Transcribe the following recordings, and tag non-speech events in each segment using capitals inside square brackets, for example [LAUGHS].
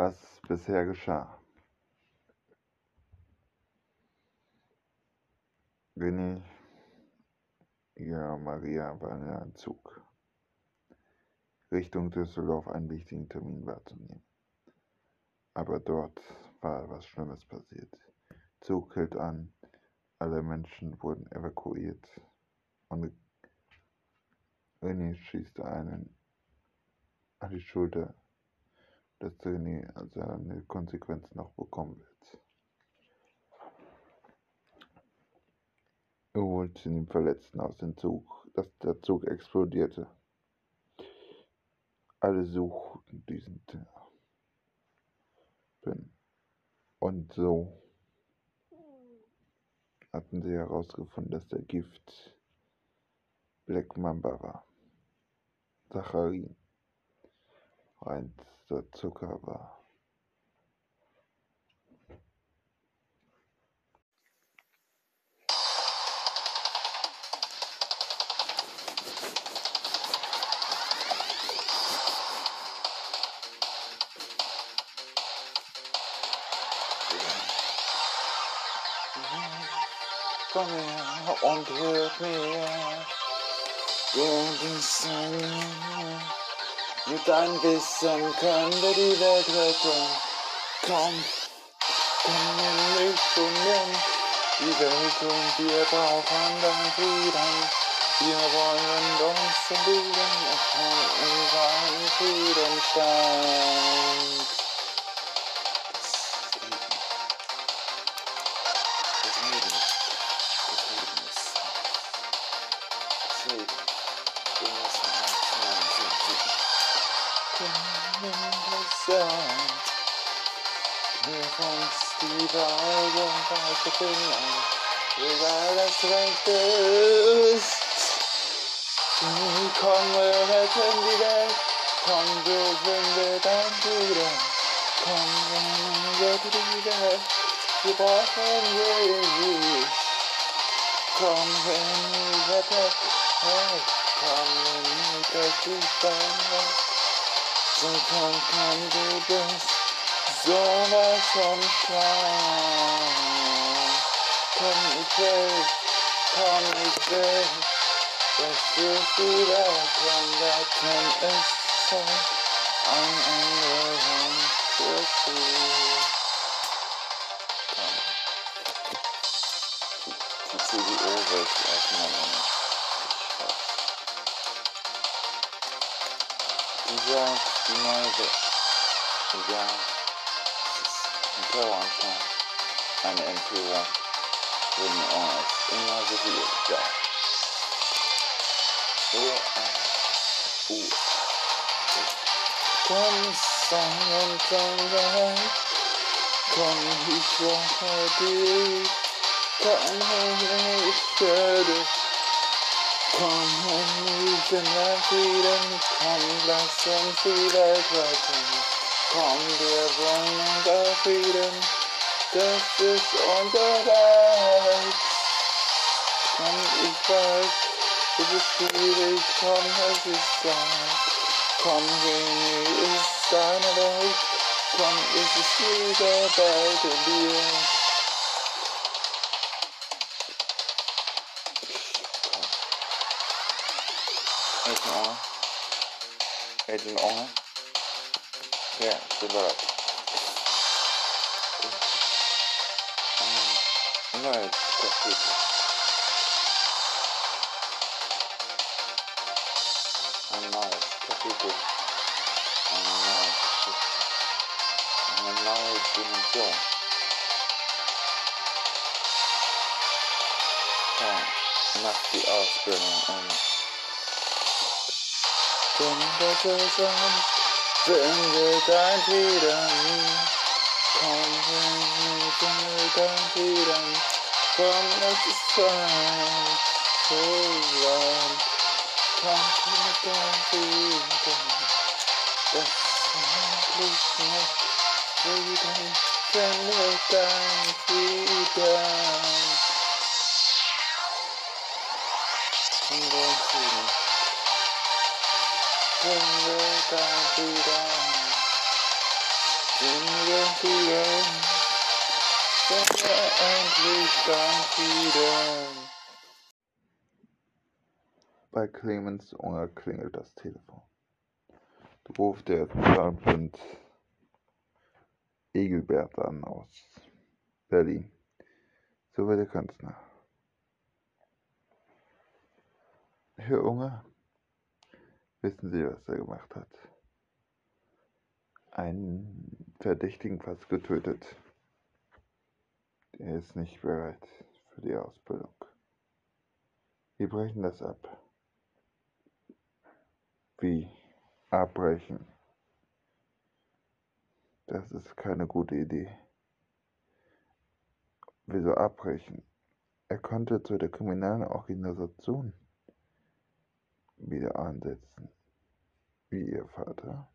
was bisher geschah. René, ja, Maria war in einem Zug. Richtung Düsseldorf einen wichtigen Termin wahrzunehmen. Aber dort war etwas Schlimmes passiert. Zug hielt an, alle Menschen wurden evakuiert und René schießt einen an die Schulter, dass René seine Konsequenzen noch bekommen wird. Er holt den Verletzten aus dem Zug, dass der Zug explodierte. Alle suchten diesen Typen. Und so hatten sie herausgefunden, dass der Gift Black Mamba war. Saccharin, reinster Zucker war. Komm her und hilf mir. Mit deinem Wissen können wir die Welt retten. Komm, komm in mich und nimm die Welt und wir brauchen deinen Frieden. Wir wollen uns verbiegen und in seinen Frieden stand. Die Wahrheit und Wahrheit finden, egal das recht ist. Komm, wir retten die Welt, komm, wir sind wir dein Bruder. Komm, wir retten die Welt, wir brauchen Jesus. Komm, wenn wir retten, hey, komm, wenn wir das so komm, komm, du bist sowas von strong. Komm, ich will, komm, ich will, dass du wieder komm, da kann es sein, ein anderer für sie. Komm. Die CDU wird erstmal noch Dieser, die neue, egal, es ist ein Terroranschlag, eine Entführung, wurden uns immer so viel, ja. So ein U. Komm, Sonne, Sonne, komm, ich brauche dich, komm, ich werde Komm und ich bin dein Frieden, komm, lass uns die Welt retten. Komm, wir wollen unser Frieden, das ist unser Reich. Komm, ich weiß, es ist schwierig, komm, es ist Zeit. Komm, René ist deine Welt, komm, es ist wieder bald in dir. Agent Owner. Agent Owner. Yeah, she lit up. Um, no, it's people. I'm not the people. I'm not the I'm not doing film. Must be all spinning and... Then on findet dein Frieden. Komm, es ist Zeit, so lang. Komm, findet dein Frieden. Das ist endlich noch Frieden, findet dein Frieden. Bei Clemens Unger klingelt das Telefon. Ruft der Zahnblind Egelbert an aus Berlin. So wird der Kanzler. Herr Unger, wissen Sie, was er gemacht hat? Einen Verdächtigen fast getötet. Er ist nicht bereit für die Ausbildung. Wir brechen das ab. Wie abbrechen? Das ist keine gute Idee. Wieso abbrechen? Er konnte zu der kriminellen Organisation wieder ansetzen. Wie ihr Vater.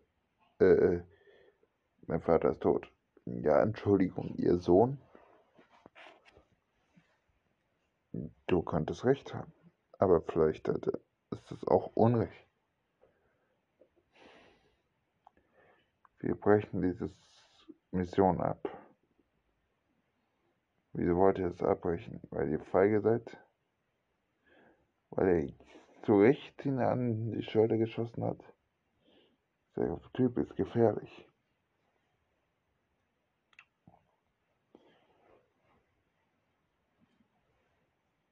Äh, äh, mein Vater ist tot. Ja, Entschuldigung, ihr Sohn. Du könntest recht haben. Aber vielleicht hatte, ist es auch Unrecht. Wir brechen diese Mission ab. Wieso wollt ihr es abbrechen? Weil ihr feige seid? Weil er zu Recht ihn an die Schulter geschossen hat? Der Typ ist gefährlich.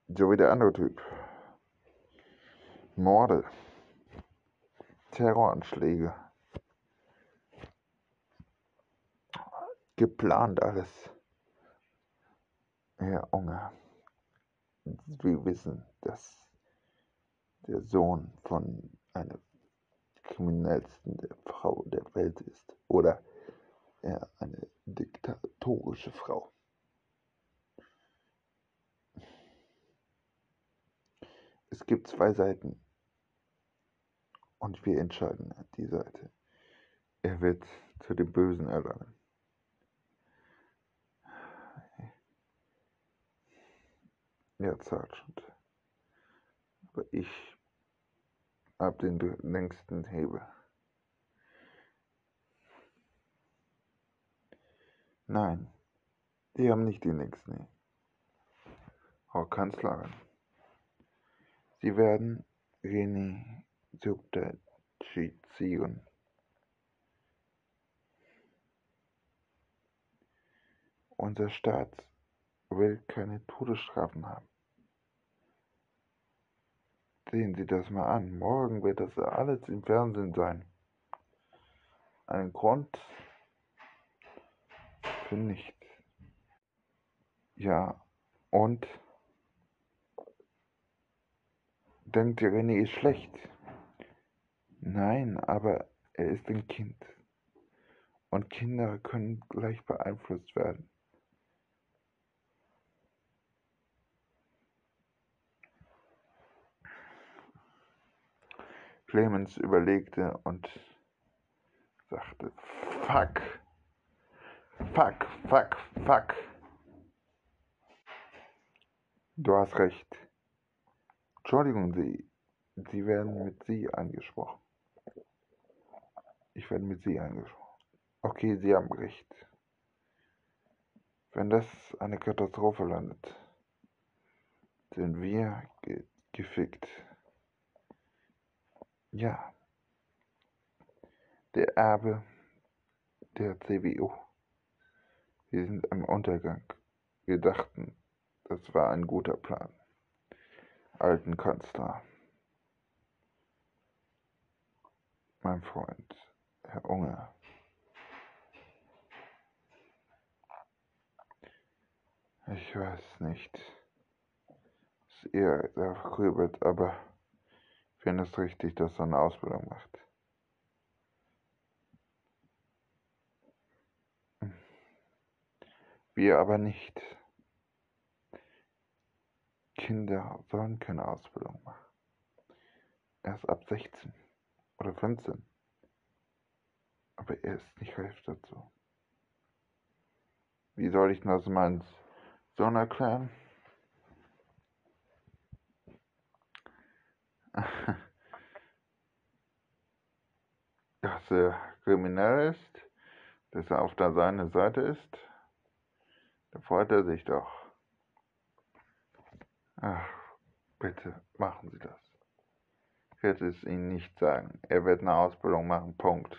So wie der andere Typ. Morde. Terroranschläge. Geplant alles. Herr Unger, wir wissen, dass der Sohn von einer kriminellsten Frau der Welt ist. Oder er eine diktatorische Frau. Es gibt zwei Seiten. Und wir entscheiden die Seite. Er wird zu dem Bösen erlangen. Ja, Sergeant. Aber ich hab den längsten Hebel. Nein, die haben nicht den längsten Hebel. Frau Kanzlerin, Sie werden René substituieren. Unser Staat will keine Todesstrafen haben. Sehen Sie das mal an. Morgen wird das alles im Fernsehen sein. Ein Grund für nichts. Ja, und denkt ihr, René ist schlecht? Nein, aber er ist ein Kind. Und Kinder können gleich beeinflusst werden. Clemens überlegte und sagte, fuck, fuck, fuck, fuck. Du hast recht. Entschuldigen Sie, Sie werden mit Sie angesprochen. Ich werde mit Sie angesprochen. Okay, Sie haben recht. Wenn das eine Katastrophe landet, sind wir ge gefickt. Ja, der Erbe der CBU. Wir sind am Untergang. Wir dachten, das war ein guter Plan. Alten Kanzler. Mein Freund, Herr Unger. Ich weiß nicht, was ihr da grübelt, aber finde es richtig, dass er eine Ausbildung macht. Wir aber nicht. Kinder sollen keine Ausbildung machen. Erst ab 16 oder 15. Aber er ist nicht reif dazu. Wie soll ich das meinem Sohn erklären? [LAUGHS] dass er kriminell ist, dass er auf der seine Seite ist, da freut er sich doch. Ach, bitte machen Sie das. Ich werde es Ihnen nicht sagen. Er wird eine Ausbildung machen. Punkt.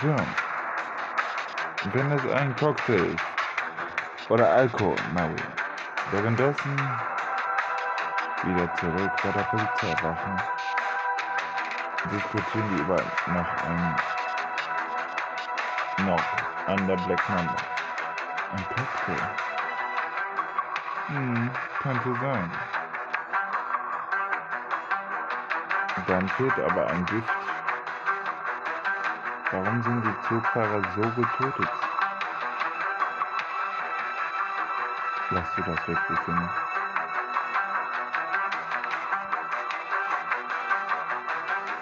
So. Wenn es ein Cocktail ist oder Alkohol, Maui. Währenddessen wieder zurück bei der Polizeiwache diskutieren die über noch ein noch an der Black Mamba. Ein Cocktail. Hm, könnte sein. Dann fehlt aber ein Gift Warum sind die Zugfahrer so getötet? Lass du das wirklich hin?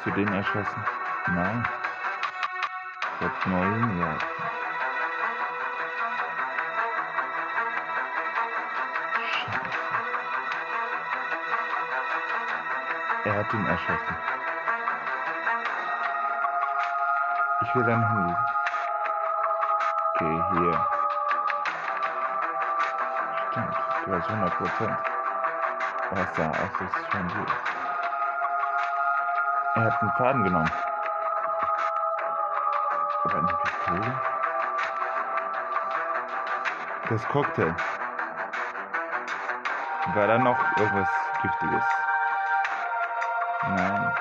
Zu denen erschossen? Nein. Nur hingehalten. Scheiße. Er hat ihn erschossen. Ich will dein Handy. Okay, hier. Hast 100 Prozent. Was da aus ist von dir. Er hat einen Faden genommen. Aber eine Pistole? Das Cocktail. War da noch irgendwas Giftiges? Nein.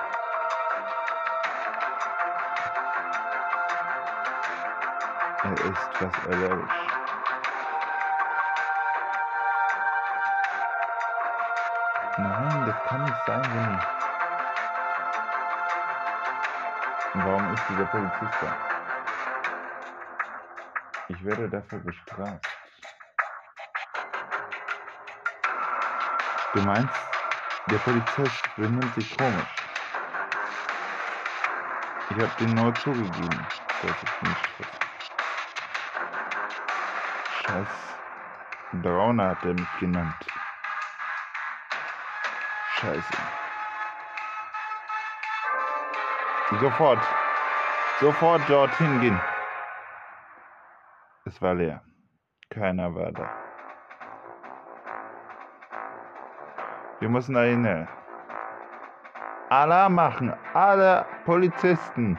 Er ist fast allergisch. Das kann nicht sein, Winnie. Warum ist dieser Polizist da? Ich werde dafür bestraft. Du meinst, der Polizist benimmt sich komisch. Ich habe dir nur zugegeben, dass ich nicht. Scheiß Brauner hat er mich genannt. Scheiße. Sofort. Sofort dorthin gehen. Es war leer. Keiner war da. Wir müssen da hin. Alarm machen. Alle Polizisten.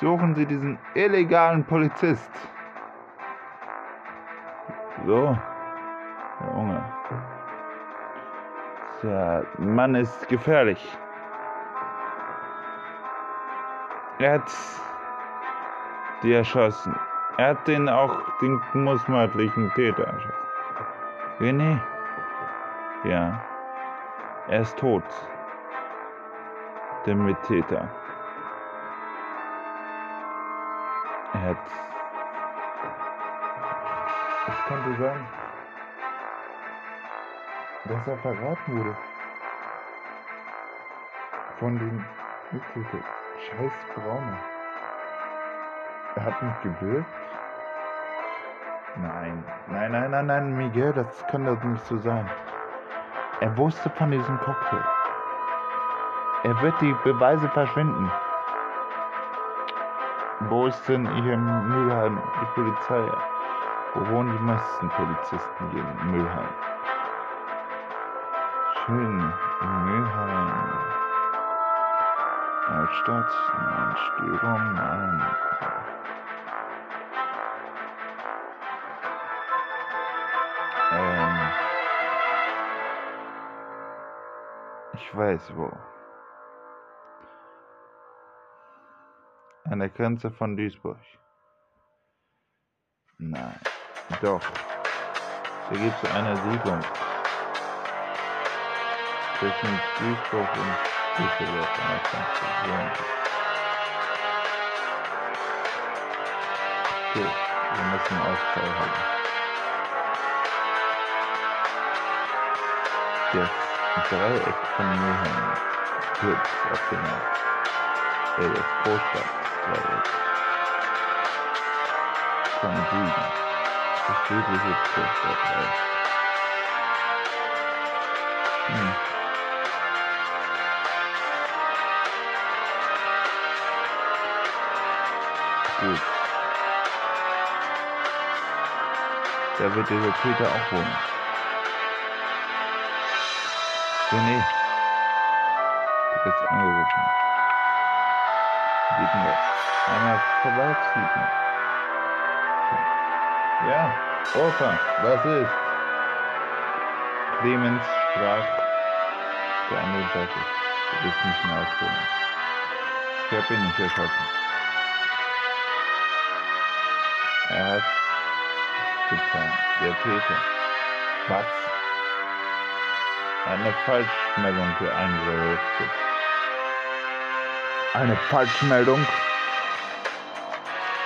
Suchen Sie diesen illegalen Polizist. So. Junge. Der Mann ist gefährlich. Er hat die erschossen. Er hat den auch den mutmaßlichen Täter erschossen. René? Ja. Er ist tot. Der Mittäter. Er hat. Es könnte sein, dass er verraten wurde. Von dem Mittäter. Scheiß Brauner. Er hat mich gebildet? Nein, nein, nein, nein, nein, Miguel, das kann doch nicht so sein. Er wusste von diesem Cocktail. Er wird die Beweise verschwinden. Wo ist denn hier in Mülheim die Polizei? Wo wohnen die meisten Polizisten hier in Mülheim? In Mülheim. Altstadt, nein, Störung, nein. Ähm, ich weiß wo. An der Grenze von Duisburg. Nein, doch. Da gibt es eine Siedlung. Zwischen Duisburg und Düsseldorf an der Grenze. Okay, wir müssen Ausfall haben. Das Dreieck von Mülheim auf den äh, das Großstadtdreieck von Süden. Das südliche Großstadtdreieck. Hm. Da wird dieser Peter auch wohnen. René, du bist angerufen. Bieten wir einmal vorbeiziehen. Ja, Opa, was ist? Clemens sprach der andere Seite. Du bist nicht mehr ausführen. Ich habe ihn nicht erschossen. Er hat getan. Der Täter. Was? Eine Falschmeldung eingerichtet. Eine Falschmeldung?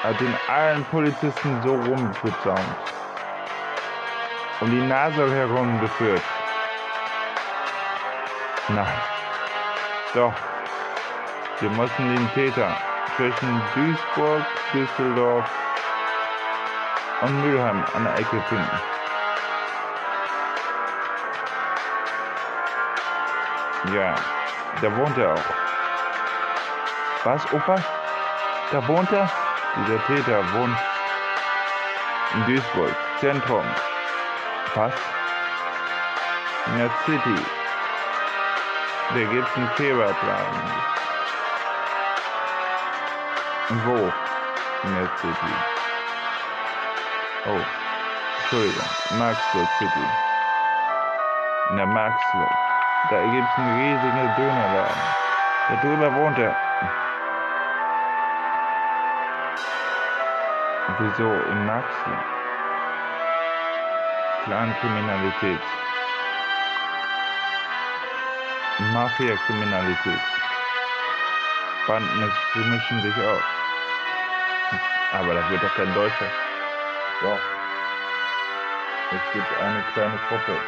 Hat den allen Polizisten so rumgezaunt. Um die Nase herumgeführt. Nein. Doch. Wir mussten den Täter zwischen Duisburg, Düsseldorf und Mülheim an der Ecke finden. Ja, da wohnt er auch. Was, Opa? Da wohnt er? Dieser Täter wohnt in Duisburg, Zentrum. Was? In der City. Da gibt's einen Kebabladen. Wo? In der City. Oh, Entschuldigung, Maxwell City. In der Maxwell. Da gibt's einen riesigen Dönerladen. Da drüber wohnt er. Wieso in Maxwell? Clankriminalität. Mafia-Kriminalität. Banden mischen sich auf. Aber das wird doch kein Deutscher. Doch. Es gibt eine kleine Gruppe.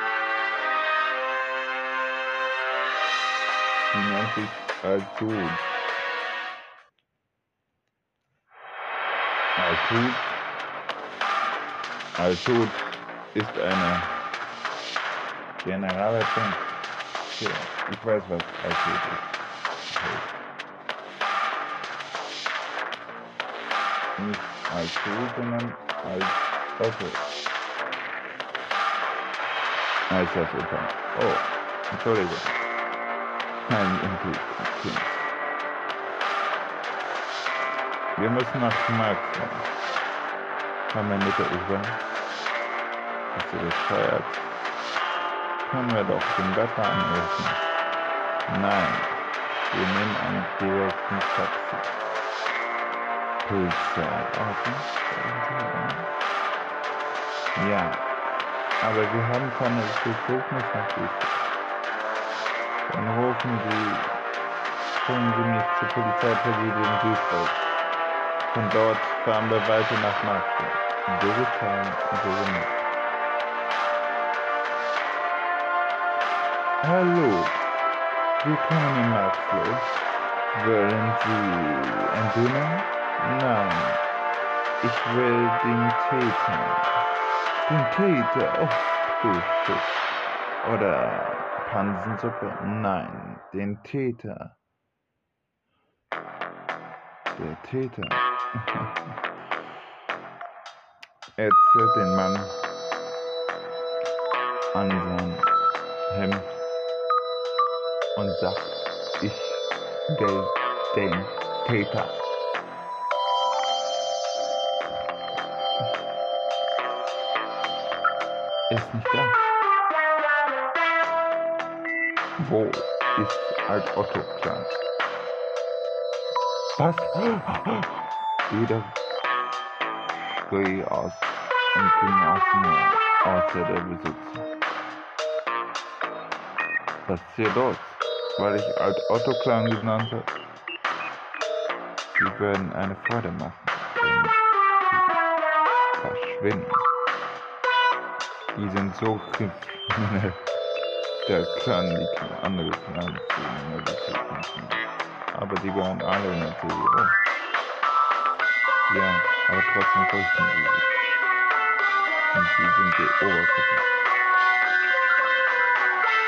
Die nennt sich Al-Sud. Al-Sud. Al-Sud ist eine Generalvertung. Ja, ich weiß, was Al-Sud ist. Nicht Al-Sud, sondern als Otto. Als das Opa. Oh, Entschuldigung. Nein, Intuition. Wir müssen nach Schmerz fahren. Haben wir Mutter über. Ist sie bescheuert? Können wir doch den Wetter anrufen. Nein, wir nehmen einen direkten Taxi. Polizeiauto? Ja, aber wir haben keine Befugnis natürlich. Dann rufen Sie, bringen Sie mich zur Polizeipräsidium Duisburg. Von dort fahren wir weiter nach. So getan und gemacht. Hallo, willkommen in Maxwell. Wollen Sie ein Döner? Nein, ich will den Täter. Den Täter? Oh, du Fisch. Oder Pansensuppe? Nein, den Täter. Der Täter. [LAUGHS] Er zählt den Mann an sein Hemd und sagt, ich will den Täter. Ist nicht da. Wo ist Alt Otto klar? Was? Jeder schrie aus und ging aus mir, außer der Besitzer. Was ist hier los? Weil ich Alt Otto Clan genannt habe. Sie werden eine Freude machen, wenn sie verschwinden. Die sind so kriminell. [LAUGHS] Der kann die andere Clan kriminell Aber die gehören alle natürlich um. Ja, aber trotzdem fürchten sie sich. Und sie sind die Oberköpfe.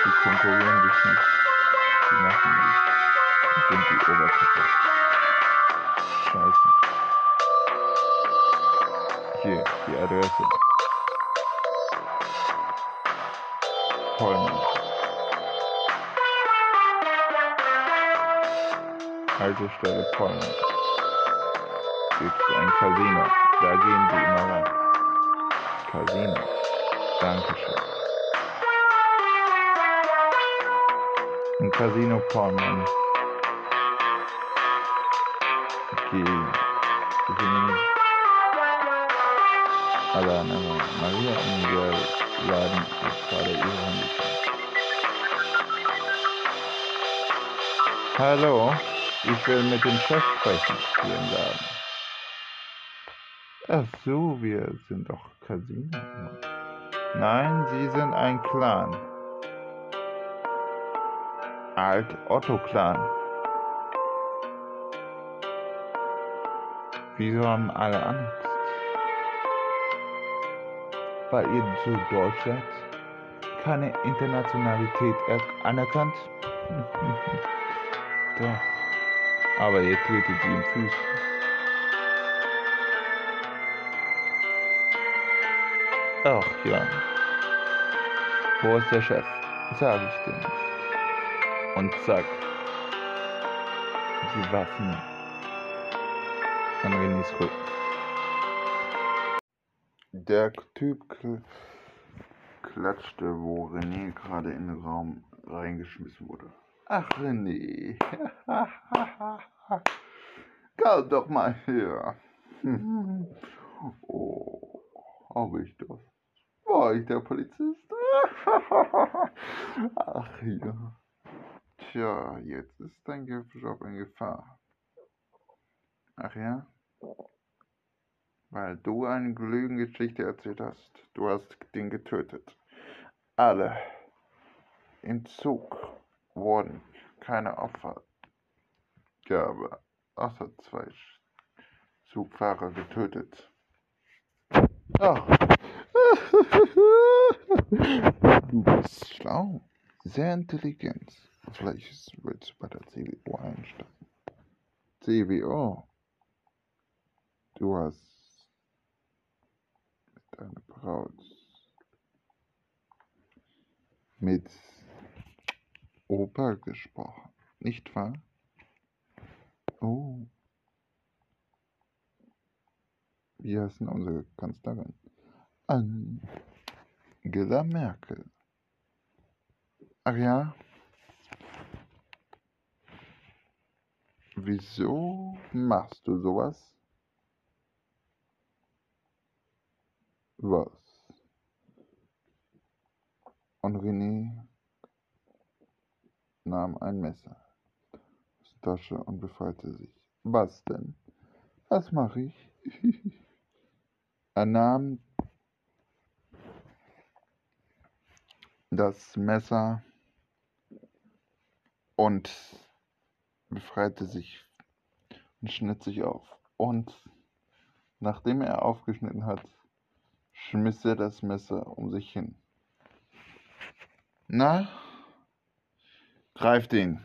Die konkurrieren sich nicht. Die machen nicht. Die sind die Oberköpfe. Scheiße. Adresse. Haltestelle Pollmann. Gibt es ein Casino. Da gehen Sie immer rein. Casino. Dankeschön. Ein Casino. Gehen. Allein aber Maria und Miguel laden gerade ihre Handys Hallo, ich will mit dem Chef sprechen im Laden. Ach so, wir sind doch Casino. Nein, Sie sind ein Clan. Alt-Otto-Clan. Wieso haben alle Angst? Weil ihr zu deutsch seid? Keine Internationalität anerkannt? [LAUGHS] Doch. Aber ihr tretet sie im Fuß. Ach ja. Wo ist der Chef? Sag ich dir nicht. Und zack. Die Waffen an Renés Rücken. Der Typ kl klatschte, wo René gerade in den Raum reingeschmissen wurde. Ach, René. [LAUGHS] Komm doch mal her. [LAUGHS] oh, habe ich das? War ich der Polizist? [LAUGHS] Ach ja. Tja, jetzt ist dein Job in Gefahr. Ach ja? Weil du eine Lügengeschichte erzählt hast. Du hast den getötet. Alle im Zug wurden keine Opfer gab, außer zwei Zugfahrer getötet. Ach. [LAUGHS] Du bist schlau, sehr intelligent. Vielleicht willst du bei der CWO einsteigen. CWO. Du hast mit deiner Braut mit Opa gesprochen, nicht wahr? Oh. Wie heißt denn unsere Kanzlerin? Angela Merkel. Ach ja? Wieso machst du sowas? Was? Und René nahm ein Messer aus der Tasche und befreite sich. Was denn? Was mache ich? [LAUGHS] er nahm das Messer und befreite sich und schnitt sich auf. Und nachdem er aufgeschnitten hat, schmiss er das Messer um sich hin. Na, greift ihn.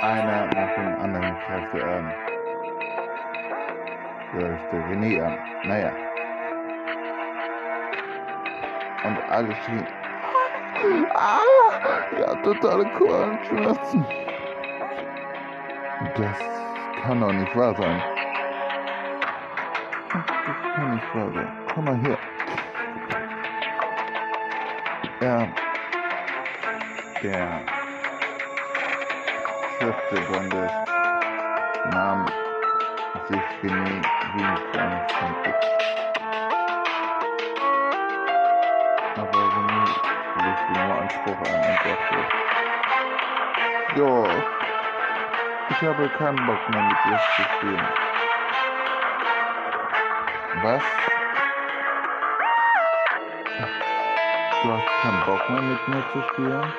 Einer nach dem anderen greift er an. Greift der René an. Naja. Und alle schrien. Ah, ja, totale Kohlenschmerzen. Das kann doch nicht wahr sein. Das kann nicht wahr sein. Komm mal her. Ja, der vierte Bundes nahm sich ein von Aber René legte nur Anspruch an und sagte, ja, ich habe keinen Bock mehr mit dir zu spielen. Was? Du hast keinen Bock mehr mit mir zu spielen?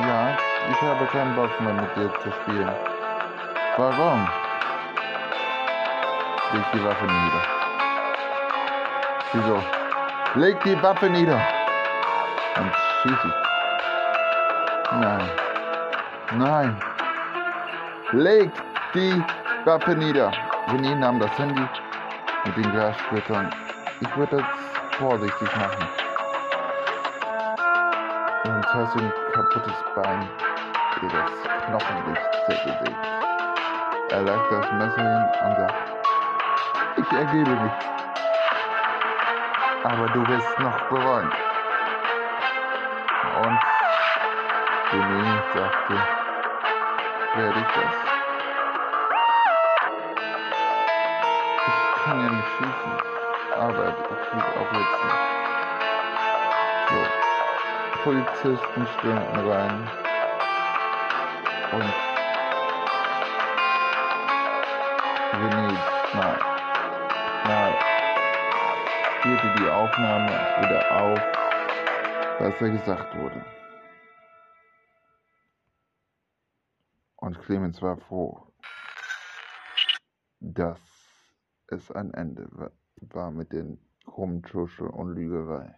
Ja, ich habe keinen Bock mehr mit dir zu spielen. Warum? Leg die Waffe nieder. Wieso? Leg die Waffe nieder. Und schieß ich. Nein. Nein. Leg die Waffe nieder. René nahm das Handy mit den Glassplittern. Ich würde vorsichtig machen. Und hast ein kaputtes Bein, ihr das Knochenlicht zergelegt. Er lag das Messer hin und sagte, ich ergebe mich. Aber du wirst noch bereuen. Und René sagte, werde ich das? Ich kann ja nicht schießen, schieße auch jetzt nicht. So, Polizisten stürmten rein. Und René mal, mal spielte die Aufnahme wieder auf, was er gesagt wurde. Und Clemens war froh, dass es ein Ende war mit den Rumtuschel und Lügerei.